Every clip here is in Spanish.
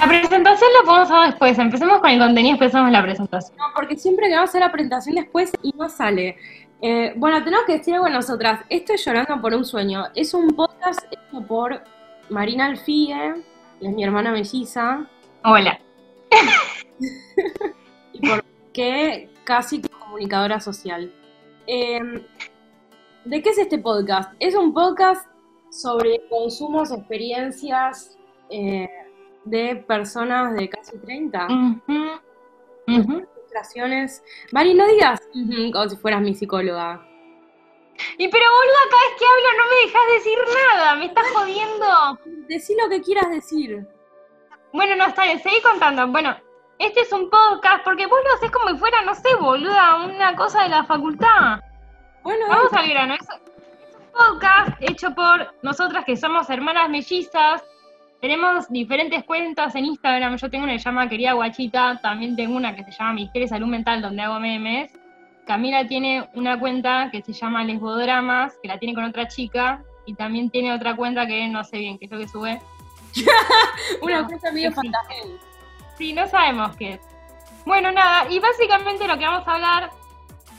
La presentación la podemos hacer después. Empecemos con el contenido, hacemos la presentación. No, porque siempre que vamos a hacer la presentación después y no sale. Eh, bueno, tenemos que decir algo nosotras. Esto es Llorando por un sueño. Es un podcast hecho por Marina Alfie, es mi hermana melliza, Hola. y por que casi comunicadora social. Eh, ¿De qué es este podcast? Es un podcast sobre consumos, experiencias eh, de personas de casi 30. Ujú, ujú. Frustraciones. Mari, no digas como si fueras mi psicóloga. Y pero boluda, cada vez que hablo no me dejas decir nada, me estás jodiendo. Decí lo que quieras decir. Bueno, no, está bien, seguí contando. Bueno, este es un podcast porque vos lo haces como si fuera, no sé, boluda, una cosa de la facultad. Bueno, Vamos al grano. Es, es un podcast hecho por nosotras que somos hermanas mellizas. Tenemos diferentes cuentas en Instagram. Yo tengo una que se llama Querida Guachita. También tengo una que se llama Misterio Salud Mental, donde hago memes. Camila tiene una cuenta que se llama Lesbodramas, que la tiene con otra chica. Y también tiene otra cuenta que no sé bien qué es lo que sube. una no, cosa medio sí. Sí, no sabemos qué es. Bueno, nada, y básicamente lo que vamos a hablar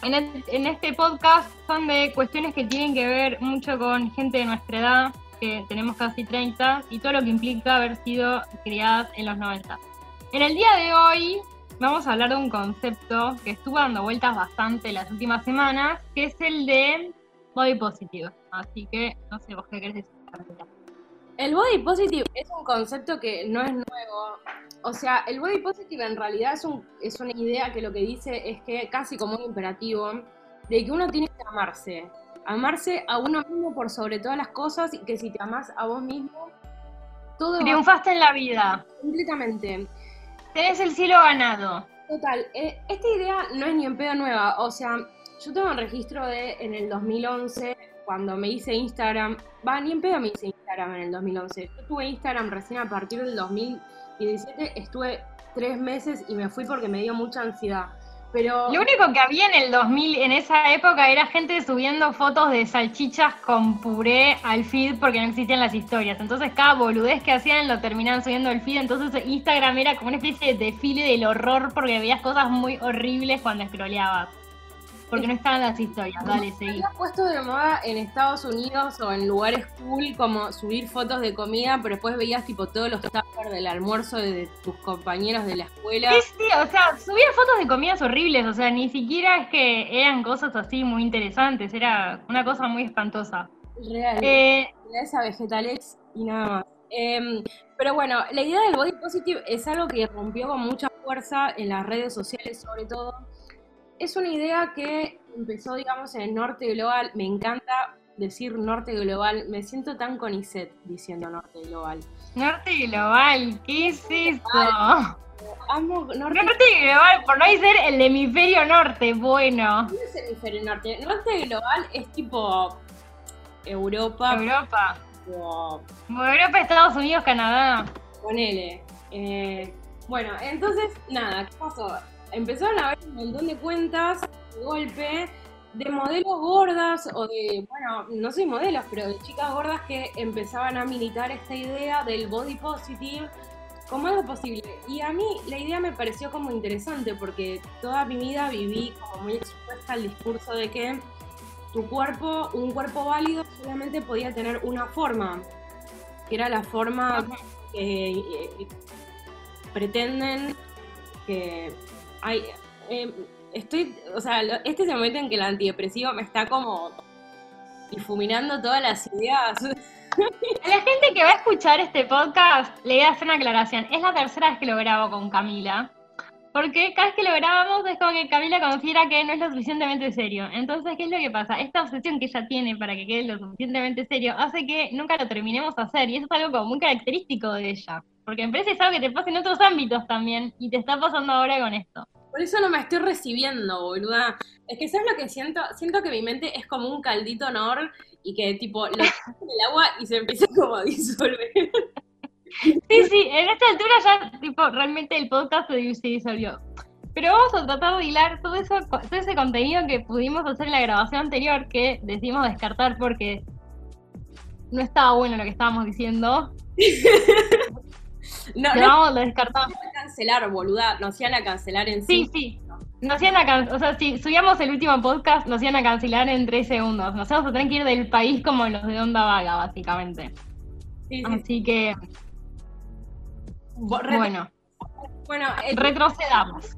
en, et- en este podcast son de cuestiones que tienen que ver mucho con gente de nuestra edad, que tenemos casi 30, y todo lo que implica haber sido criadas en los 90. En el día de hoy vamos a hablar de un concepto que estuvo dando vueltas bastante las últimas semanas, que es el de body positive. Así que, no sé, vos qué querés decir. El body positive es un concepto que no es nuevo. O sea, el body positive en realidad es, un, es una idea que lo que dice es que casi como un imperativo de que uno tiene que amarse. Amarse a uno mismo por sobre todas las cosas y que si te amas a vos mismo, todo va Triunfaste en la vida. completamente. Tenés el cielo ganado. Total, eh, esta idea no es ni en pedo nueva. O sea, yo tengo un registro de en el 2011, cuando me hice Instagram. Va, ni en pedo me hice Instagram en el 2011. Yo tuve Instagram recién a partir del 2017. Estuve tres meses y me fui porque me dio mucha ansiedad. Pero. Lo único que había en el 2000, en esa época, era gente subiendo fotos de salchichas con puré al feed porque no existían las historias. Entonces cada boludez que hacían lo terminaban subiendo al feed. Entonces Instagram era como una especie de desfile del horror porque veías cosas muy horribles cuando scrolleabas. Porque no estaban las historias. Dale, seguí. Había puesto de moda en Estados Unidos o en lugares cool como subir fotos de comida, pero después veías tipo todos los tuppers del almuerzo de tus compañeros de la escuela. Sí, sí, o sea, subía fotos de comidas horribles, o sea, ni siquiera es que eran cosas así muy interesantes, era una cosa muy espantosa. Real. Eh, esa Vegetalex y nada más. Em, pero bueno, la idea del body positive es algo que rompió con mucha fuerza en las redes sociales, sobre todo. Es una idea que empezó, digamos, en el norte global. Me encanta decir norte global. Me siento tan con Iset diciendo norte global. Norte Global, ¿qué es eso? Amo norte Norte Global, por no decir el hemisferio norte, bueno. ¿Dónde es el hemisferio norte? Norte global es tipo Europa, Europa. tipo Europa, Estados Unidos, Canadá. Ponele. Eh, bueno, entonces, nada, ¿qué pasó? Empezaron a ver un montón de cuentas de golpe de modelos gordas o de, bueno, no soy modelos, pero de chicas gordas que empezaban a militar esta idea del body positive como algo posible. Y a mí la idea me pareció como interesante porque toda mi vida viví como muy expuesta al discurso de que tu cuerpo, un cuerpo válido, solamente podía tener una forma, que era la forma que eh, pretenden que hay eh, estoy o sea este es el momento en que el antidepresivo me está como difuminando todas las ideas A la gente que va a escuchar este podcast, le voy a hacer una aclaración. Es la tercera vez que lo grabo con Camila. Porque cada vez que lo grabamos es como que Camila considera que no es lo suficientemente serio. Entonces, ¿qué es lo que pasa? Esta obsesión que ella tiene para que quede lo suficientemente serio hace que nunca lo terminemos de hacer. Y eso es algo como muy característico de ella. Porque que es algo que te pasa en otros ámbitos también. Y te está pasando ahora con esto. por eso no me estoy recibiendo boluda es que sabes lo que siento siento que mi mente es como un caldito nor y que tipo lo en el agua y se empieza como a disolver Sí, sí, en esta altura ya, tipo, realmente el podcast se disolvió. Pero vamos a tratar de hilar todo, eso, todo ese contenido que pudimos hacer en la grabación anterior, que decidimos descartar porque no estaba bueno lo que estábamos diciendo. no, lo descartamos. Nos iban a cancelar, boluda, nos iban a cancelar en sí. Sí, sí. Nos iban a o sea, si subíamos el último podcast, nos iban a cancelar en tres segundos. Nos vamos a tener que ir del país como los de Onda Vaga, básicamente. Sí, sí. Así que. bueno. Bueno, retrocedamos.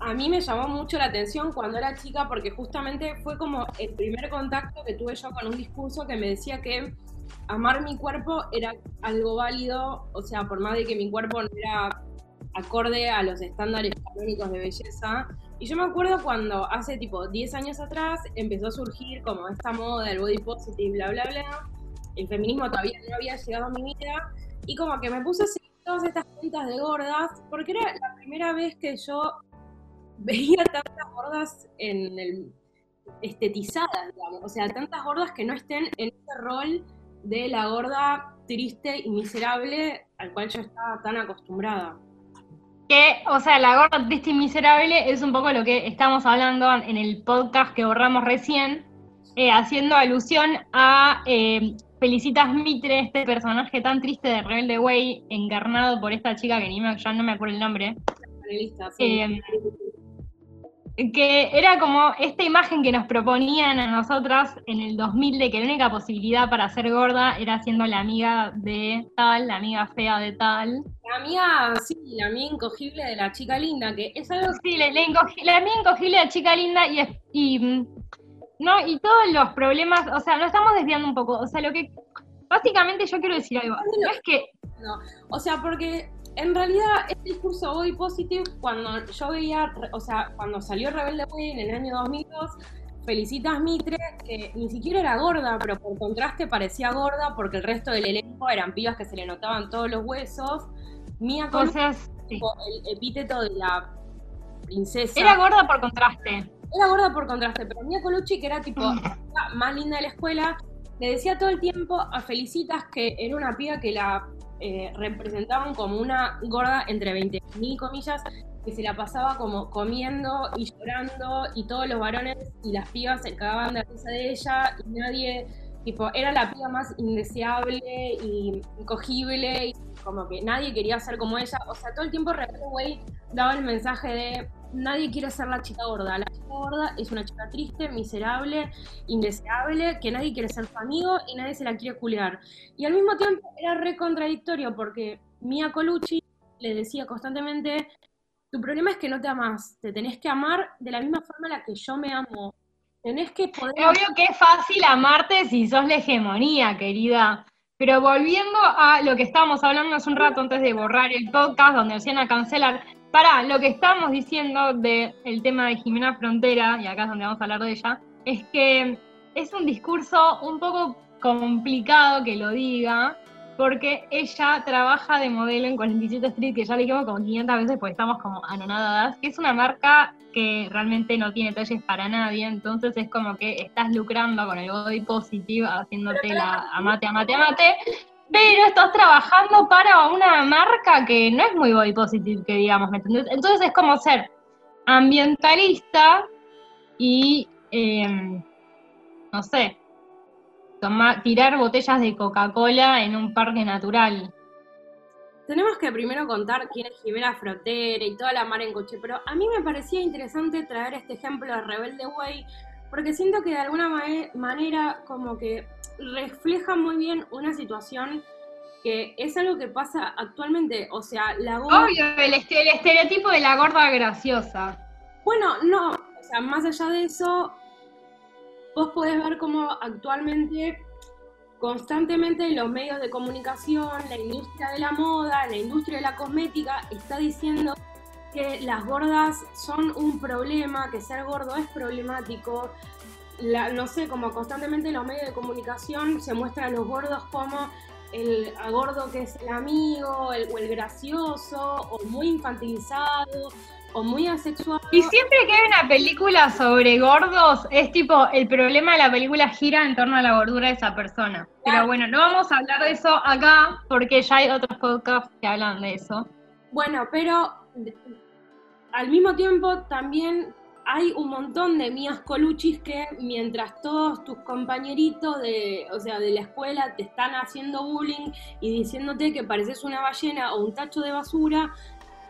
A mí me llamó mucho la atención cuando era chica porque justamente fue como el primer contacto que tuve yo con un discurso que me decía que amar mi cuerpo era algo válido, o sea, por más de que mi cuerpo no era acorde a los estándares canónicos de belleza. Y yo me acuerdo cuando hace tipo 10 años atrás empezó a surgir como esta moda del body positive, bla, bla, bla. El feminismo todavía no había llegado a mi vida. Y como que me puse a seguir todas estas cuentas de gordas, porque era la primera vez que yo veía tantas gordas en el estetizadas. O sea, tantas gordas que no estén en ese rol de la gorda triste y miserable al cual yo estaba tan acostumbrada. Que, o sea, la gorda triste y miserable es un poco lo que estamos hablando en el podcast que borramos recién, eh, haciendo alusión a eh, Felicitas Mitre, este personaje tan triste de Rebelde Way, encarnado por esta chica que ni me, ya no me acuerdo el nombre. Eh, que era como esta imagen que nos proponían a nosotras en el 2000 de que la única posibilidad para ser gorda era siendo la amiga de tal, la amiga fea de tal. La amiga, sí, la amiga incogible de la chica linda, que es algo... Sí, la, amiga incogible de la chica linda y, y, no, y todos los problemas, o sea, lo estamos desviando un poco, o sea, lo que... Básicamente yo quiero decir algo, no es que... No, o sea, porque en realidad, este discurso body positive, cuando yo veía, o sea, cuando salió Rebelde Way en el año 2002, Felicitas Mitre, que ni siquiera era gorda, pero por contraste parecía gorda porque el resto del elenco eran pibas que se le notaban todos los huesos. Mía Cosas, el epíteto de la princesa. Era gorda por contraste. Era gorda por contraste, pero Mia Colucci, que era tipo la más linda de la escuela, le decía todo el tiempo a Felicitas que era una piba que la eh, representaban como una gorda entre 20.000 comillas que se la pasaba como comiendo y llorando y todos los varones y las pibas se cagaban de risa de ella y nadie, tipo, era la piba más indeseable y incogible y como que nadie quería ser como ella. O sea, todo el tiempo Rebelde Way daba el mensaje de nadie quiere ser la chica gorda. La chica gorda es una chica triste, miserable, indeseable, que nadie quiere ser su amigo y nadie se la quiere culear. Y al mismo tiempo era re contradictorio porque Mia Colucci le decía constantemente, tu problema es que no te amas, te tenés que amar de la misma forma en la que yo me amo. Tenés que poder... Es obvio que es fácil amarte si sos la hegemonía, querida. Pero volviendo a lo que estábamos hablando hace un rato antes de borrar el podcast, donde hacían a cancelar, para, lo que estábamos diciendo del tema de Jimena Frontera, y acá es donde vamos a hablar de ella, es que es un discurso un poco complicado que lo diga, porque ella trabaja de modelo en 47 Street, que ya le dijimos como 500 veces porque estamos como anonadadas, que es una marca que realmente no tiene talles para nadie, entonces es como que estás lucrando con el body positive, haciéndote la amate, amate, amate, pero estás trabajando para una marca que no es muy body positive, que digamos, ¿me entendés? Entonces es como ser ambientalista y, em, no sé, tirar botellas de Coca-Cola en un parque natural. Tenemos que primero contar quién es Jimena Frontera y toda la mar en coche, pero a mí me parecía interesante traer este ejemplo de Rebelde Way, porque siento que de alguna manera como que refleja muy bien una situación que es algo que pasa actualmente. O sea, la gorda. Obvio, el, estereotipo de la gorda graciosa. Bueno, no. O sea, más allá de eso, vos podés ver cómo actualmente, constantemente los medios de comunicación, la industria de la moda, la industria de la cosmética, está diciendo que las gordas son un problema, que ser gordo es problemático, no sé, como constantemente en los medios de comunicación se muestra a los gordos como el gordo que es el amigo, el, o el gracioso, o muy infantilizado, o muy asexuado. Y siempre que hay una película sobre gordos, es tipo, el problema de la película gira en torno a la gordura de esa persona. Pero bueno, no vamos a hablar de eso acá porque ya hay otros podcasts que hablan de eso. Bueno, pero al mismo tiempo también hay un montón de mías coluchis que mientras todos tus compañeritos de, o sea, de la escuela te están haciendo bullying y diciéndote que pareces una ballena o un tacho de basura,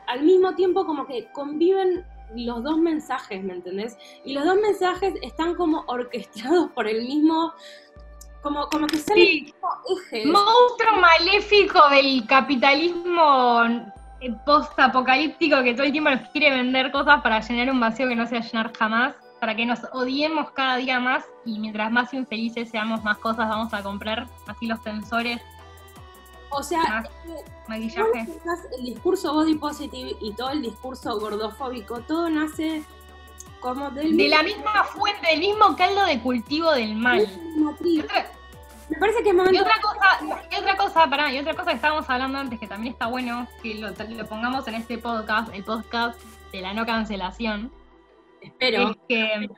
al mismo tiempo como que conviven los dos mensajes, ¿me entendés? Y los dos mensajes están como orquestados por el mismo, como, como que salen Sí. Monstruo maléfico del capitalismo post-apocalíptico que todo el tiempo nos quiere vender cosas para llenar un vacío que no se va a llenar jamás, para que nos odiemos cada día más y mientras más infelices seamos, más cosas vamos a comprar, así los tensores, O sea, vos maquillaje. el discurso body positive y todo el discurso gordofóbico, todo nace como del De la misma fuente, del mismo caldo de cultivo del mal. mismo otra, Me parece que es y momento otra cosa, y otra cosa, pará, y otra cosa que estábamos hablando antes que también está bueno que lo, lo pongamos en este podcast, el podcast de la no cancelación, espero. es que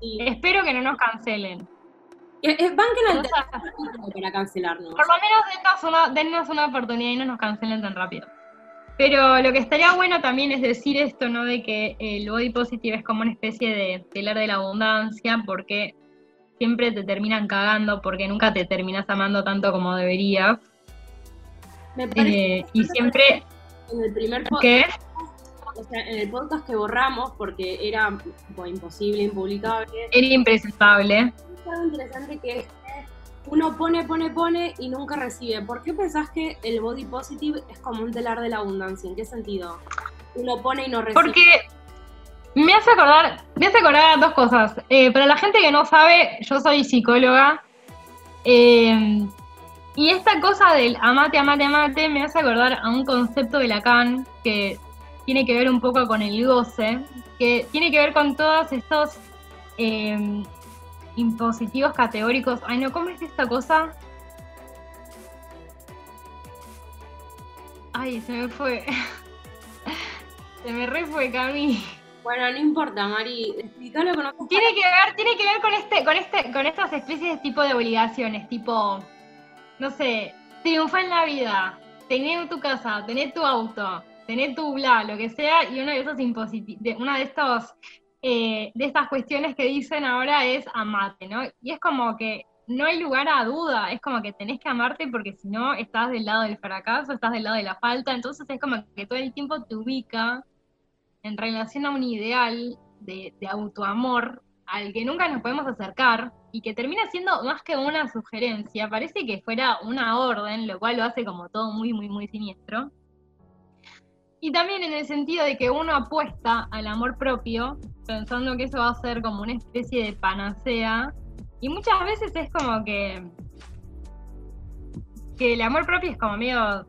sí. espero que no nos cancelen. Eh, eh, banquen al para cancelarnos. Por lo menos dennos una, dennos una oportunidad y no nos cancelen tan rápido. Pero lo que estaría bueno también es decir esto, ¿no? De que el body positive es como una especie de telar de la abundancia, porque siempre te terminan cagando, porque nunca te terminas amando tanto como deberías. Me parece Eh, y siempre en el primer podcast, que o sea, en el podcast que borramos porque era tipo, imposible, impublicable, era impresentable. es algo interesante que es que uno pone, pone, pone y nunca recibe. ¿Por qué pensás que el body positive es como un telar de la abundancia? ¿En qué sentido? Uno pone y no recibe. Porque me hace acordar, me hace acordar dos cosas. Eh, para la gente que no sabe, yo soy psicóloga. eh, y esta cosa del amate, amate, amate me hace acordar a un concepto de Lacan que tiene que ver un poco con el goce, que tiene que ver con todos estos eh, impositivos categóricos. Ay, no, ¿cómo es esta cosa? Ay, se me fue. Se me re fue. Bueno, no importa, Mari. Explícalo con otras Tiene que ver, tiene que ver con este, con este, con estas especies de tipo de obligaciones, tipo, no sé, triunfa en la vida, tener tu casa, tener tu auto, tener tu bla, lo que sea, y uno de esos impositivos, de, una de estos, eh, de estas cuestiones que dicen ahora es amate, ¿no? Y es como que no hay lugar a duda, es como que tenés que amarte porque si no estás del lado del fracaso, estás del lado de la falta, entonces es como que todo el tiempo te ubica en relación a un ideal de, autoamor al que nunca nos podemos acercar y que termina siendo más que una sugerencia, parece que fuera una orden, lo cual lo hace como todo muy, muy, muy siniestro. Y también en el sentido de que uno apuesta al amor propio, pensando que eso va a ser como una especie de panacea, y muchas veces es como que, que el amor propio es como medio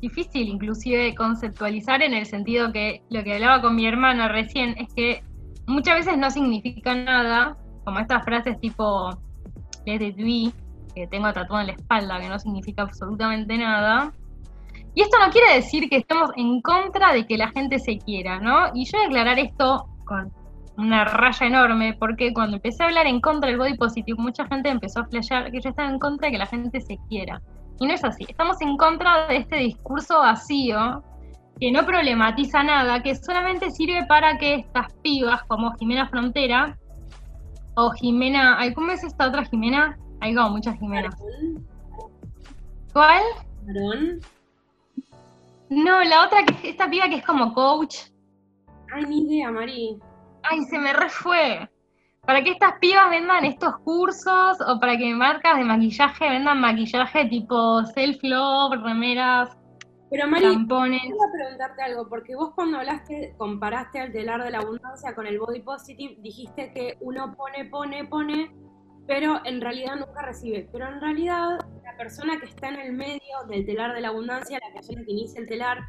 difícil inclusive conceptualizar en el sentido que lo que hablaba con mi hermana recién es que muchas veces no significa nada, como estas frases tipo it be, que tengo tatuado en la espalda, que no significa absolutamente nada. Y esto no quiere decir que estemos en contra de que la gente se quiera, ¿no? Y yo voy a aclarar esto con una raya enorme, porque cuando empecé a hablar en contra del body positive, mucha gente empezó a flashear que yo estaba en contra de que la gente se quiera. Y no es así. Estamos en contra de este discurso vacío que no problematiza nada, que solamente sirve para que estas pibas como Jimena Frontera o Jimena, ay, ¿cómo es esta otra Jimena? Hay como muchas Jimenas. ¿Cuál? No, la otra que es esta piba que es como coach. Ay, ni idea, Mari. Ay, se me refue. Para que estas pibas vendan estos cursos o para que marcas de maquillaje vendan maquillaje tipo self-love, remeras, Pero Mari, tampones. Quiero preguntarte algo, porque vos cuando hablaste, comparaste al telar de la abundancia con el body positive, dijiste que uno pone, pone, pone, pero en realidad nunca recibe. Pero en realidad persona que está en el medio del telar de la abundancia, la persona que inicia el telar,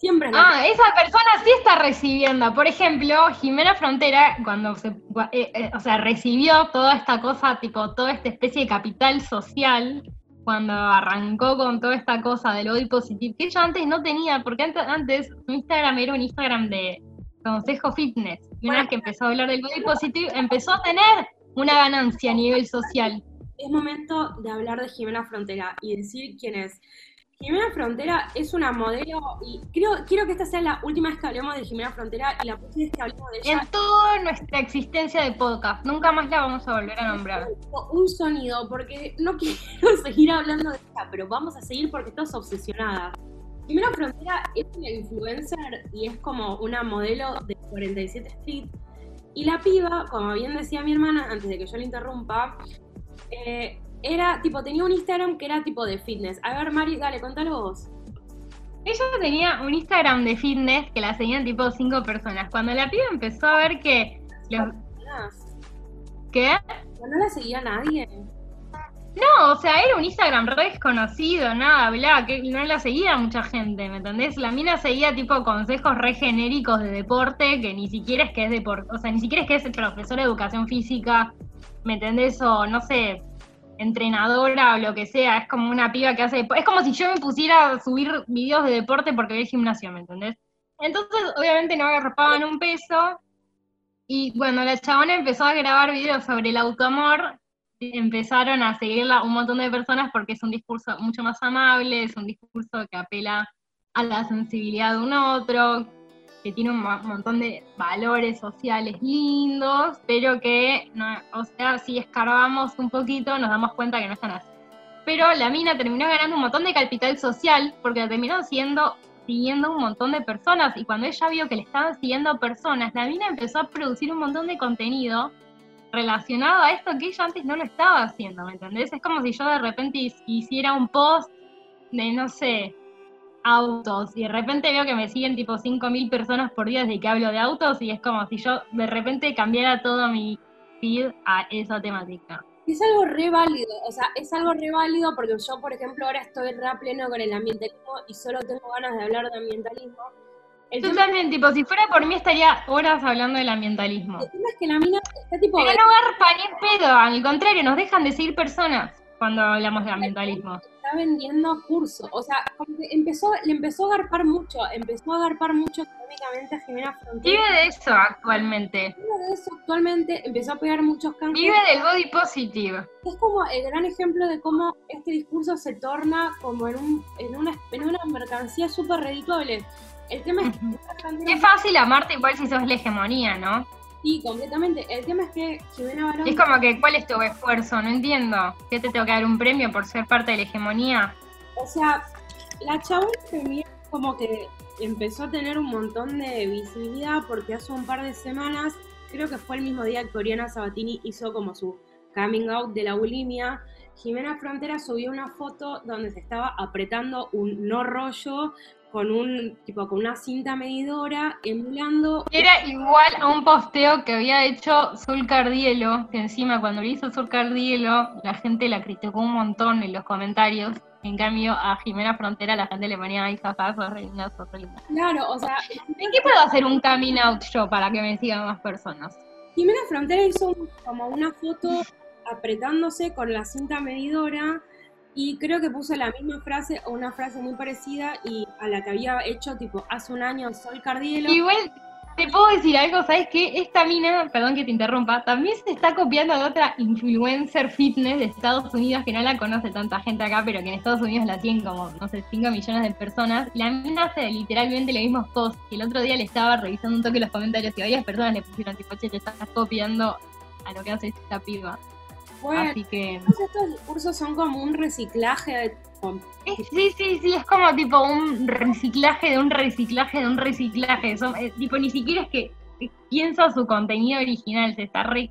siempre es la Ah, esa persona sí está recibiendo. Por ejemplo, Jimena Frontera, cuando se, eh, eh, o sea, recibió toda esta cosa, tipo, toda esta especie de capital social, cuando arrancó con toda esta cosa del body positive, que ella antes no tenía, porque antes, antes su Instagram era un Instagram de, consejo fitness. Y una vez que empezó a hablar del body positive, empezó a tener una ganancia a nivel social. Es momento de hablar de Jimena Frontera y decir quién es. Jimena Frontera es una modelo y creo, quiero que esta sea la última vez que hablemos de Jimena Frontera y la próxima vez que hablemos de ella. En toda nuestra existencia de podcast, nunca más la vamos a volver a nombrar. Un sonido, porque no quiero seguir hablando de ella, pero vamos a seguir porque estás obsesionada. Jimena Frontera es una influencer y es como una modelo de 47 Street. Y la piba, como bien decía mi hermana, antes de que yo la interrumpa, eh, era tipo, tenía un Instagram que era tipo de fitness. A ver, Mari, dale, contalo vos. Ella tenía un Instagram de fitness que la seguían tipo cinco personas. Cuando la piba empezó a ver que. ¿Qué? No la seguía nadie. No, o sea, era un Instagram re desconocido, nada, bla, que no la seguía mucha gente, ¿me entendés? La mina seguía tipo consejos re genéricos de deporte, que ni siquiera es que es deporte, o sea, ni siquiera es que es el profesor de educación física, ¿me entendés? O no sé, entrenadora o lo que sea, es como una piba que hace, es como si yo me pusiera a subir videos de deporte porque voy al gimnasio, ¿me entendés? Entonces, obviamente no agarraban un peso, y cuando la chabona empezó a grabar videos sobre el autoamor, empezaron a seguirla un montón de personas porque es un discurso mucho más amable, es un discurso que apela a la sensibilidad de un otro, que tiene un montón de valores sociales lindos, pero que, no, o sea, si escarbamos un poquito nos damos cuenta que no están así. Pero la mina terminó ganando un montón de capital social porque la terminó siendo, siguiendo un montón de personas y cuando ella vio que le estaban siguiendo personas, la mina empezó a producir un montón de contenido relacionado a esto que ella antes no lo estaba haciendo, ¿me entendés? Es como si yo de repente hiciera un post de, no sé, autos y de repente veo que me siguen tipo 5.000 personas por día desde que hablo de autos y es como si yo de repente cambiara todo mi feed a esa temática. Es algo re válido, o sea, es algo re válido porque yo, por ejemplo, ahora estoy re pleno con el ambientalismo y solo tengo ganas de hablar de ambientalismo yo también, tipo, si fuera por mí estaría horas hablando del ambientalismo. El tema es que la mina está tipo... Pero no garpa ni pedo, al contrario, nos dejan de seguir personas cuando hablamos de ambientalismo. Está vendiendo cursos, o sea, empezó, le empezó a garpar mucho, empezó a garpar mucho económicamente a Jimena Frontera. Vive de eso actualmente. Vive de eso actualmente, empezó a pegar muchos cambios. Vive del body positive. Es como el gran ejemplo de cómo este discurso se torna como en, un, en, una, en una mercancía súper redituable el tema es que Qué fácil amarte igual si sos la hegemonía, ¿no? Sí, completamente. El tema es que Jimena Barón... Es como que, ¿cuál es tu esfuerzo? No entiendo. ¿Qué te tengo que dar un premio por ser parte de la hegemonía? O sea, la chabón también como que empezó a tener un montón de visibilidad porque hace un par de semanas, creo que fue el mismo día que Oriana Sabatini hizo como su coming out de la bulimia, Jimena Frontera subió una foto donde se estaba apretando un no rollo con un tipo con una cinta medidora emulando. Era igual a un posteo que había hecho Sol Cardielo que encima cuando lo hizo Sol Cardielo la gente la criticó un montón en los comentarios. En cambio a Jimena Frontera la gente le ponía ay jaja sos reina claro o sea ¿en qué puedo hacer un coming out yo para que me sigan más personas? Jimena Frontera hizo como una foto apretándose con la cinta medidora y creo que puso la misma frase o una frase muy parecida y a la que había hecho tipo hace un año Sol Cardielo. Igual te puedo decir algo, ¿sabes qué? Esta mina, perdón que te interrumpa, también se está copiando de otra influencer fitness de Estados Unidos que no la conoce tanta gente acá, pero que en Estados Unidos la tienen como, no sé, 5 millones de personas. La mina hace literalmente los mismos posts. El otro día le estaba revisando un toque los comentarios y varias personas le pusieron tipo, che, te estás copiando a lo que hace esta piba. Así que... estos discursos son como un reciclaje de... Sí, sí, sí, es como tipo un reciclaje de un reciclaje de un reciclaje. Son, eh, tipo, ni siquiera es que piensa su contenido original, se está re,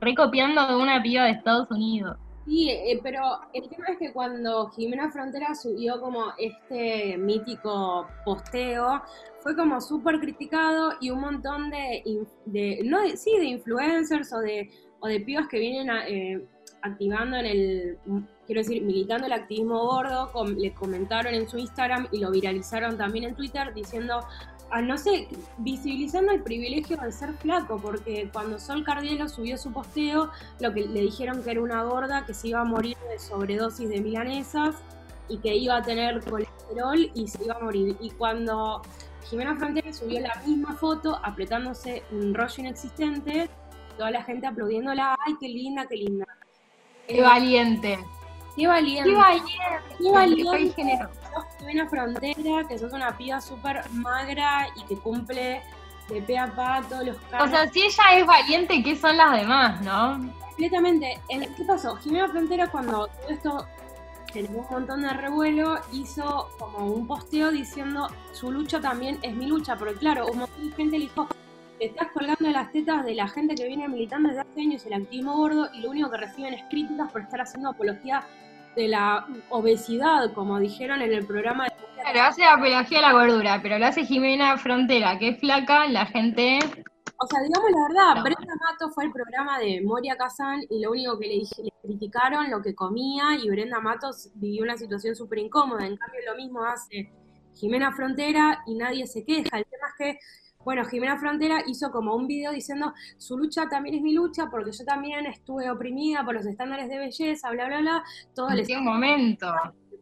recopiando de una piba de Estados Unidos. Sí, eh, pero el tema es que cuando Jimena Frontera subió como este mítico posteo, fue como súper criticado y un montón de, de no sí, de influencers o de o de pibas que vienen eh, activando en el, quiero decir, militando el activismo gordo, le comentaron en su Instagram y lo viralizaron también en Twitter diciendo, ah, no sé, visibilizando el privilegio de ser flaco, porque cuando Sol Cardielo subió su posteo, lo que le dijeron que era una gorda que se iba a morir de sobredosis de milanesas y que iba a tener colesterol y se iba a morir. Y cuando Jimena Frontera subió la misma foto apretándose un rollo inexistente, toda la gente aplaudiéndola, ay, qué linda, qué linda. Qué valiente. Qué valiente. Qué valiente. Qué valiente. Qué. Sos Jimena Frontera, que sos una piba súper magra y que cumple de pe a pa todos los O cargos. sea, si ella es valiente, ¿qué son las demás, no? completamente. En- ¿Qué pasó? Jimena Frontera, cuando todo esto generó un montón de revuelo, hizo como un posteo diciendo su lucha también es mi lucha, porque claro, un montón de gente le dijo, te estás colgando de las tetas de la gente que viene militando desde hace años el activismo gordo y lo único que reciben es críticas por estar haciendo apología de la obesidad, como dijeron en el programa de Claro, hace apología a la gordura, pero lo hace Jimena Frontera, que es flaca, la gente. O sea, digamos la verdad, No. Brenda Mato fue el programa de Moria Kazan y lo único que le, dije- le criticaron lo que comía y Brenda Matos vivió una situación súper incómoda. En cambio, lo mismo hace Jimena Frontera y nadie se queja. El tema es que, bueno, Jimena Frontera hizo como un video diciendo su lucha también es mi lucha porque yo también estuve oprimida por los estándares de belleza, bla, bla, bla. Todo ¿En les qué momento?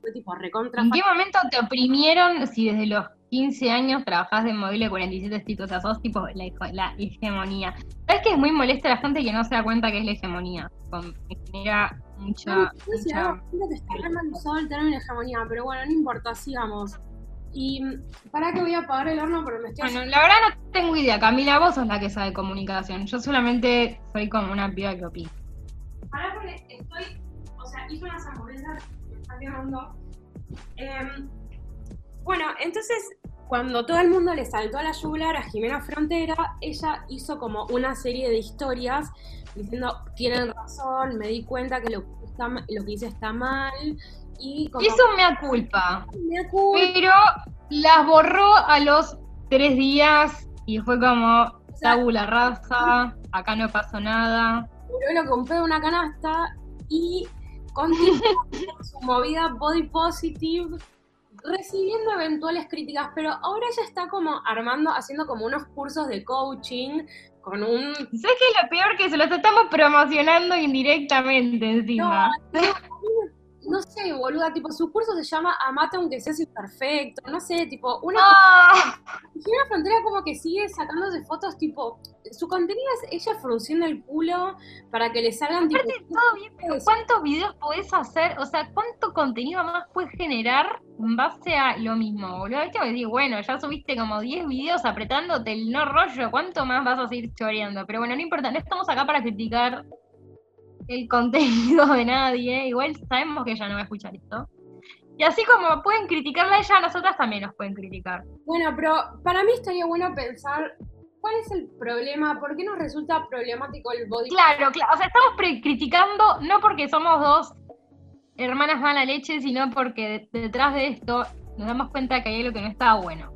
fue tipo recontra ¿En qué momento te oprimieron si desde los 15 años trabajás de modelo de 47 estilos? O sea, sos tipo la, la hegemonía. ¿Sabes que es muy molesta la gente que no se da cuenta que es la hegemonía? Me genera mucha. No, no sé, mucha- que está el término hegemonía, pero bueno, no importa, sigamos. Y mm, para que voy a apagar el horno porque me estoy Bueno, la verdad no tengo idea. Camila, vos sos la que sabe comunicación. Yo solamente soy como una piba que opina. Pará porque estoy, o sea, hice unas hamburguesas, me está quemando. Em, bueno, entonces, cuando todo el mundo le saltó a la yugular a Jimena Frontera, ella hizo como una serie de historias diciendo, tienen razón, me di cuenta que lo, lo que hice está mal, y como, Hizo mea culpa. Pero las borró a los tres días y fue como tabula rasa, acá no pasó nada. lo compré una canasta y continuó con su movida body positive, recibiendo eventuales críticas, pero ahora ella está como armando, haciendo como unos cursos de coaching con un... ¿Sabes qué es lo peor? Que se los estamos promocionando indirectamente encima. No sé, boluda, tipo, su curso se llama Amate aunque seas imperfecto, no sé, tipo, una... ¡Ah! Jimena Frontera como que sigue sacándose fotos, tipo, su contenido es ella frunciendo el culo para que le salgan, tipo... Aparte, todo bien, pero ¿cuántos videos podés hacer? O sea, ¿cuánto contenido más puedes generar en base a lo mismo, boludo? Viste que decís, bueno, ya subiste como 10 videos apretándote el no rollo, ¿cuánto más vas a seguir choreando? Pero bueno, no importa, no estamos acá para criticar el contenido de nadie, igual sabemos que ella no va a escuchar esto. Y así como pueden criticarla a ella, a nosotras también nos pueden criticar. Bueno, pero para mí estaría bueno pensar cuál es el problema, por qué nos resulta problemático el body Claro, claro, o sea, estamos pre- criticando no porque somos dos hermanas mala leche, sino porque de- detrás de esto nos damos cuenta que hay algo que no estaba bueno.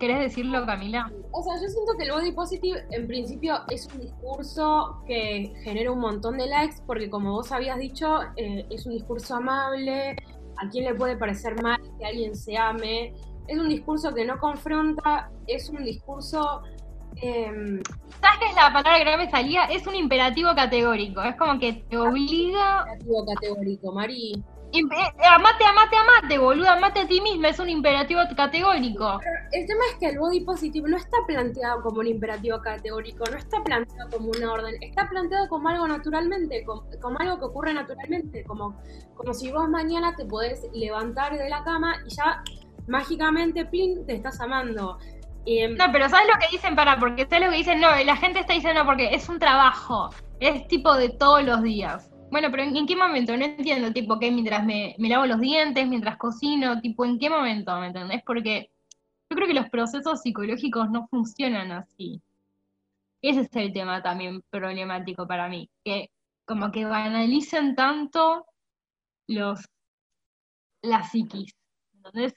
¿Querés decirlo, Camila? O sea, yo siento que el body positive en principio es un discurso que genera un montón de likes porque como vos habías dicho, eh, es un discurso amable, a quién le puede parecer mal que alguien se ame, es un discurso que no confronta, es un discurso... em, ¿Sabes qué es la palabra que no me salía? Es un imperativo categórico, es como que te obliga... creativo categórico, Mari. Eh, Amate, amate, amate, boludo, amate a ti misma, es un imperativo categórico. El tema es que el body positive no está planteado como un imperativo categórico, no está planteado como una orden, está planteado como algo naturalmente, como, como algo que ocurre naturalmente, como, como si vos mañana te podés levantar de la cama y ya mágicamente, plin, te estás amando. Em, No, pero ¿sabes lo que dicen? Para, porque ¿sabes lo que dicen? No, la gente está diciendo porque es un trabajo, es tipo de todos los días. Bueno, pero ¿en, qué momento? No entiendo, tipo, que mientras me, lavo los dientes, mientras cocino, tipo, ¿en qué momento? ¿Me entendés? Porque yo creo que los procesos psicológicos no funcionan así. Ese es el tema también problemático para mí, que como que banalicen tanto los la psiquis. ¿Entendés?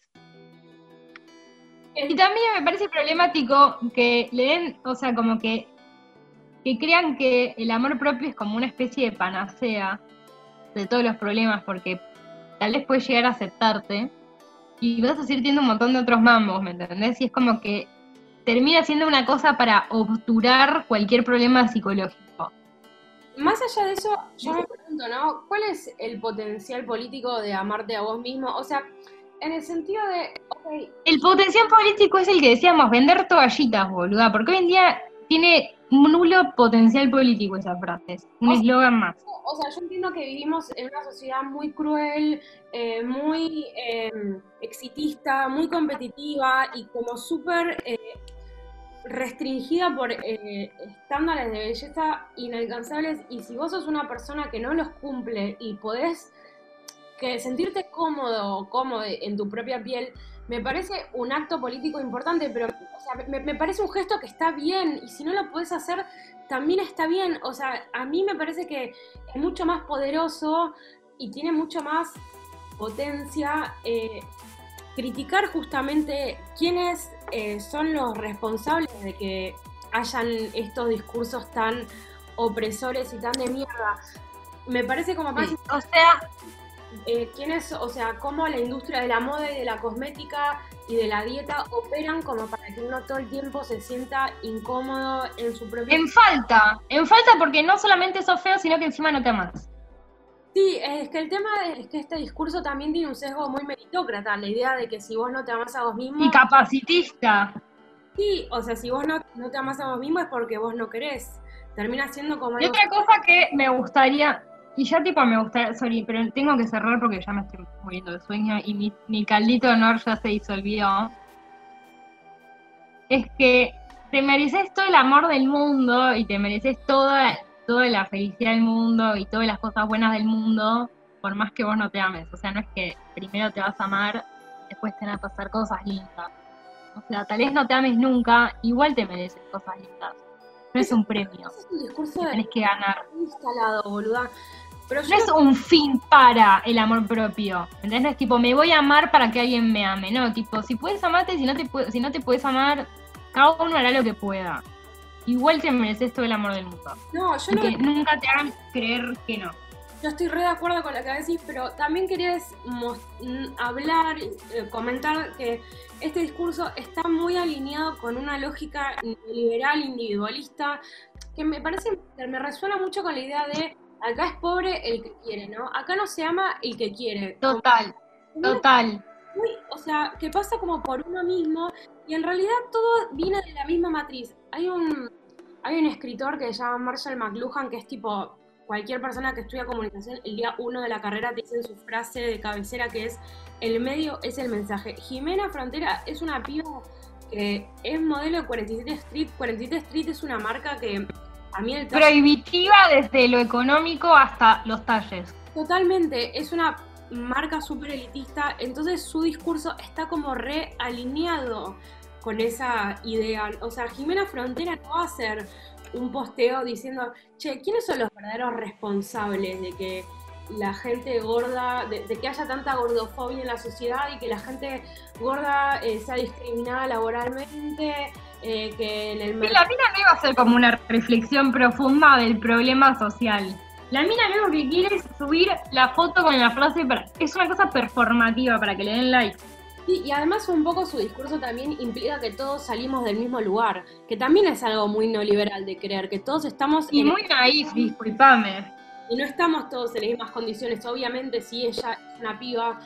Y también me parece problemático que le den, o sea, como que, que crean que el amor propio es como una especie de panacea de todos los problemas, porque tal vez puedes llegar a aceptarte y vas a seguir teniendo un montón de otros mambos, ¿me entendés? Y es como que termina siendo una cosa para obturar cualquier problema psicológico. Más allá de eso, yo me pregunto, ¿no? ¿Cuál es el potencial político de amarte a vos mismo? O sea, en el sentido de, El potencial político es el que decíamos, vender toallitas, boluda, porque hoy en día tiene nulo potencial político esa frase, un eslogan más. O sea, yo entiendo que vivimos en una sociedad muy cruel, eh, muy em, exitista, muy competitiva y como súper eh, restringida por eh, estándares de belleza inalcanzables y si vos sos una persona que no los cumple y podés que sentirte cómodo cómodo en tu propia piel, me parece un acto político importante, pero me, parece un gesto que está bien y si no lo puedes hacer, también está bien. O sea, a mí me parece que es mucho más poderoso y tiene mucho más potencia eh, criticar justamente quiénes eh, son los responsables de que hayan estos discursos tan opresores y tan de mierda. Me parece como más... o sea, eh, quiénes, o sea, cómo la industria de la moda y de la cosmética y de la dieta operan como para que uno todo el tiempo se sienta incómodo en su propio... En falta, en falta porque no solamente sos feo, sino que encima no te amas. Sí, es que el tema es que este discurso también tiene un sesgo muy meritócrata, la idea de que si vos no te amas a vos mismo... Y capacitista. Sí, o sea, si vos no, no te amas a vos mismo es porque vos no querés. Termina siendo como... Y otra cosa que me gustaría, y ya tipo me gustaría, sorry, pero tengo que cerrar porque ya me estoy muriendo de sueño y mi, mi caldito de honor ya se disolvió. Es que te mereces todo el amor del mundo y te mereces toda toda la felicidad del mundo y todas las cosas buenas del mundo, por más que vos no te ames. O sea, no es que primero te vas a amar, después te van a pasar cosas lindas. O sea, tal vez no te ames nunca, igual te mereces cosas lindas. No es un premio. Es un discurso que tenés que ganar. Instalado, boluda. Pero no es un fin para el amor propio. ¿Entendés? No es tipo, me voy a amar para que alguien me ame. No, tipo, si puedes amarte, si no te, si no te puedes amar, cada uno hará lo que pueda igual te mereces todo el amor del mundo. No, yo no. Que nunca te hagan creer que no. Yo estoy re de acuerdo con lo que decís, pero también quería hablar, eh, comentar que este discurso está muy alineado con una lógica liberal, individualista, que me parece, me resuena mucho con la idea de acá es pobre el que quiere, ¿no? Acá no se ama el que quiere. Total, total. o sea, que pasa como por uno mismo y en realidad todo viene de la misma matriz. Hay un, hay un escritor que se llama Marshall McLuhan que es tipo cualquier persona que estudia comunicación el día uno de la carrera te dice su frase de cabecera que es el medio es el mensaje. Jimena Frontera es una piba que es modelo de 47 Street. 47 Street es una marca que a mí el Prohibitiva desde lo económico hasta los talles. Totalmente, es una marca súper elitista, entonces su discurso está como realineado con esa idea. O sea, Jimena Frontera no va a hacer un posteo diciendo, che, ¿quiénes son los verdaderos responsables de que la gente gorda, de, que haya tanta gordofobia en la sociedad y que la gente gorda eh, sea discriminada laboralmente? Eh, que en el la mina no iba a ser como una reflexión profunda del problema social. La mina lo que quiere es subir la foto con la frase, para, es una cosa performativa para que le den like. Sí, y además un poco su discurso también implica que todos salimos del mismo lugar, que también es algo muy neoliberal de creer, que todos estamos... Y muy naif, disculpame. Y no estamos todos en las mismas condiciones, obviamente si ella es una piba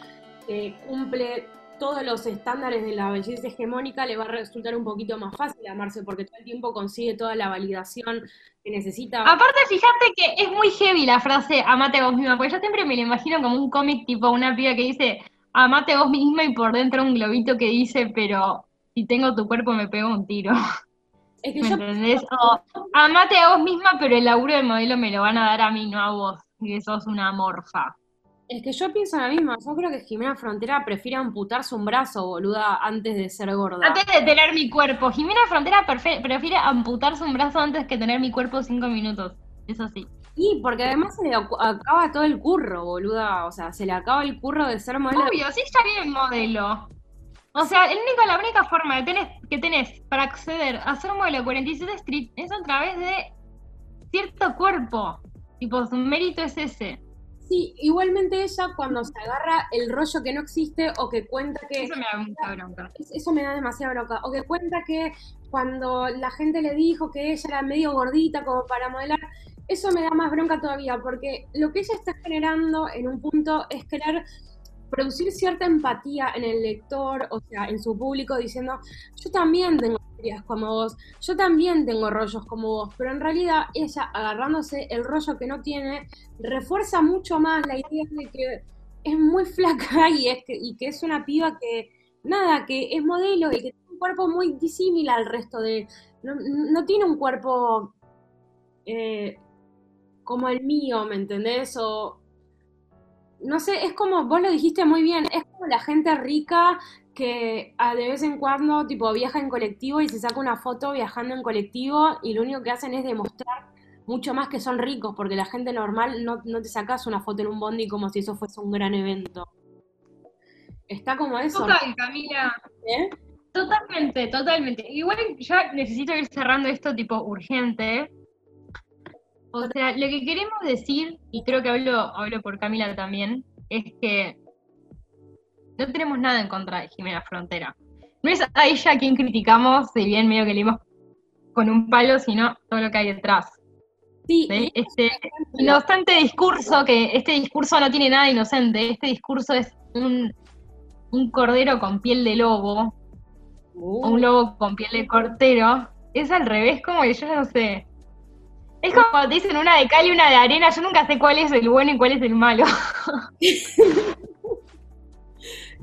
que cumple todos los estándares de la belleza hegemónica, le va a resultar un poquito más fácil amarse porque todo el tiempo consigue toda la validación que necesita. Aparte, fíjate que es muy heavy la frase amate a vos misma, porque yo siempre me lo imagino como un cómic tipo una piba que dice amate a vos misma y por dentro un globito que dice, pero si tengo tu cuerpo me pego un tiro. Es que ¿Me entendés? O amate a vos misma, pero el laburo de modelo me lo van a dar a mí, no a vos, que sos una morfa. Es que yo pienso la misma, yo creo que Jimena Frontera prefiere amputarse un brazo, boluda, antes de ser gorda. Antes de tener mi cuerpo. Jimena Frontera prefiere amputarse un brazo antes que tener mi cuerpo cinco minutos. Eso sí. Sí, porque además se le acaba todo el curro, boluda. O sea, se le acaba el curro de ser modelo. Obvio, sí está bien modelo. O sea, el único, la única forma que tenés, que tenés para acceder a ser modelo 47 Street es a través de cierto cuerpo. Tipo, su mérito es ese. Sí, igualmente ella cuando se agarra el rollo que no existe o que cuenta que... Eso me da mucha bronca. Eso me da demasiada bronca. O que cuenta que cuando la gente le dijo que ella era medio gordita como para modelar, eso me da más bronca todavía, porque lo que ella está generando en un punto es crear producir cierta empatía en el lector, o sea, en su público, diciendo, yo también tengo como vos, yo también tengo rollos como vos, pero en realidad ella, agarrándose el rollo que no tiene, refuerza mucho más la idea de que es muy flaca y, es que, y que es una piba que, nada, que es modelo y que tiene un cuerpo muy disímil al resto de... No, tiene un cuerpo eh, como el mío, ¿me entendés? O, no sé, es como, vos lo dijiste muy bien, es como la gente rica que a de vez en cuando tipo viaja en colectivo y se saca una foto viajando en colectivo y lo único que hacen es demostrar mucho más que son ricos, porque la gente normal no, no te sacas una foto en un bondi como si eso fuese un gran evento. Está como eso. Total, Camila. ¿Eh? Totalmente, totalmente. Igual ya necesito ir cerrando esto tipo urgente. O sea, lo que queremos decir, y creo que hablo, hablo por Camila también, es que no tenemos nada en contra de Jimena Frontera. No es a ella quien criticamos, si bien medio que le dimos con un palo, sino todo lo que hay detrás. Sí, Este inocente discurso, que este discurso no tiene nada inocente, este discurso es un, un cordero con piel de lobo, o un uh. lobo con piel de cortero, es al revés, como que yo no sé. Es como cuando te dicen una de cal y una de arena, yo nunca sé cuál es el bueno y cuál es el malo.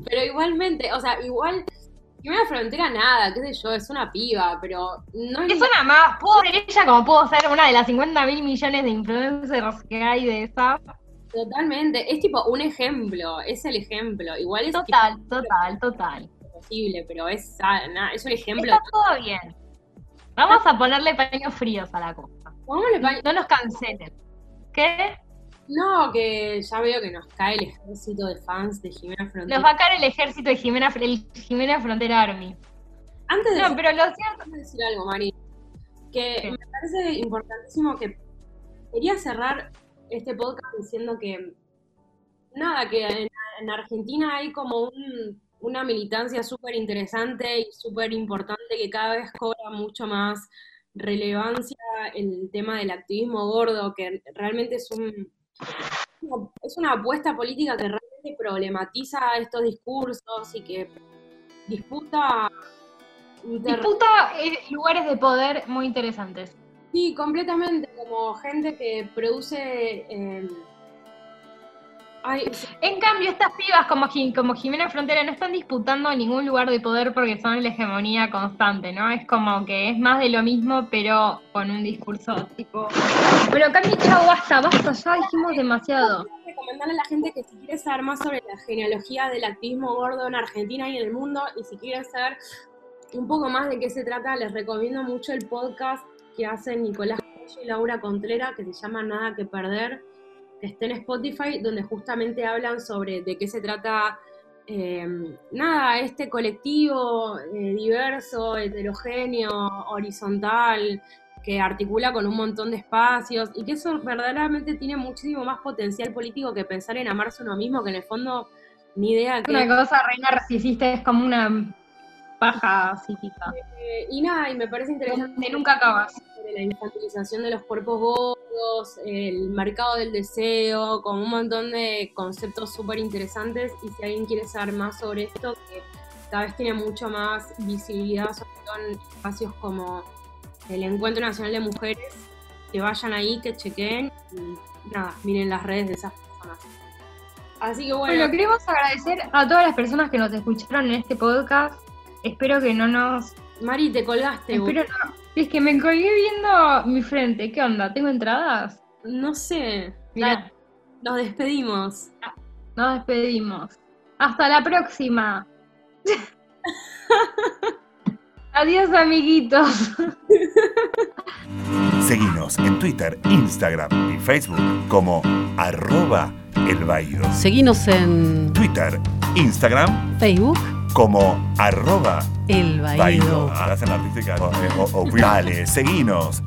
pero igualmente, o sea, igual Primera Frontera nada, qué sé yo, es una piba, pero no es... una más pobre ella como puedo ser una de las 50 mil millones de influencers que hay de esa. Totalmente, es tipo un ejemplo, es el ejemplo. Igual es total, total, total. Posible, pero es, es un ejemplo. Está todo bien. Vamos a ponerle paños fríos a la costa. No nos cancelen. ¿Qué? No, que ya veo que nos cae el ejército de fans de Jimena Frontera. Nos va a caer el ejército de Jimena, el Jimena Frontera Army. Antes de, no, pero lo decir algo, Mari, que me parece importantísimo que quería cerrar este podcast diciendo que nada, que en, Argentina hay como una militancia súper interesante y súper importante que cada vez cobra mucho más relevancia el tema del activismo gordo, que realmente es un, es una apuesta política que realmente problematiza estos discursos y que disputa... Disputa eh, lugares de poder muy interesantes. Sí, completamente, como gente que produce... Eh, en cambio, estas pibas como, como Jimena Frontera no están disputando ningún lugar de poder porque son la hegemonía constante, ¿no? Es como que es más de lo mismo, pero con un discurso tipo. Pero Cami, chao, basta, basta, ya dijimos demasiado. Recomendarle a la gente que si quiere saber más sobre la genealogía del activismo gordo en Argentina y en el mundo, y si quieren saber un poco más de qué se trata, les recomiendo mucho el podcast que hacen Nicolás y Laura Contrera, que se llama Nada que Perder esté en Spotify, donde justamente hablan sobre de qué se trata, eh, nada, este colectivo eh, diverso, heterogéneo, horizontal, que articula con un montón de espacios y que eso verdaderamente tiene muchísimo más potencial político que pensar en amarse uno mismo, que en el fondo ni idea que... Una cosa, Reina Resististe, es como una paja psíquica. Eh, y nada, y me parece interesante... nunca acabas. la infantilización de los cuerpos el mercado del deseo, con un montón de conceptos súper interesantes. Y si alguien quiere saber más sobre esto, que cada vez tiene mucho más visibilidad, sobre todo en espacios como el Encuentro Nacional de Mujeres, que vayan ahí, que chequen y nada, miren las redes de esas personas. Así que bueno. Bueno, queremos agradecer a todas las personas que nos escucharon en este podcast. Espero que no nos. Mari, te colgaste. Espero no es que me colgué viendo mi frente. ¿Qué onda? ¿Tengo entradas? No sé. Mira. Nos despedimos. Nos despedimos. Hasta la próxima. Adiós, amiguitos. Seguinos en Twitter, Instagram y Facebook como arroba el Seguinos en Twitter, Instagram, Facebook como arroba el baído. Hacen artística o, o, o, Dale, seguinos.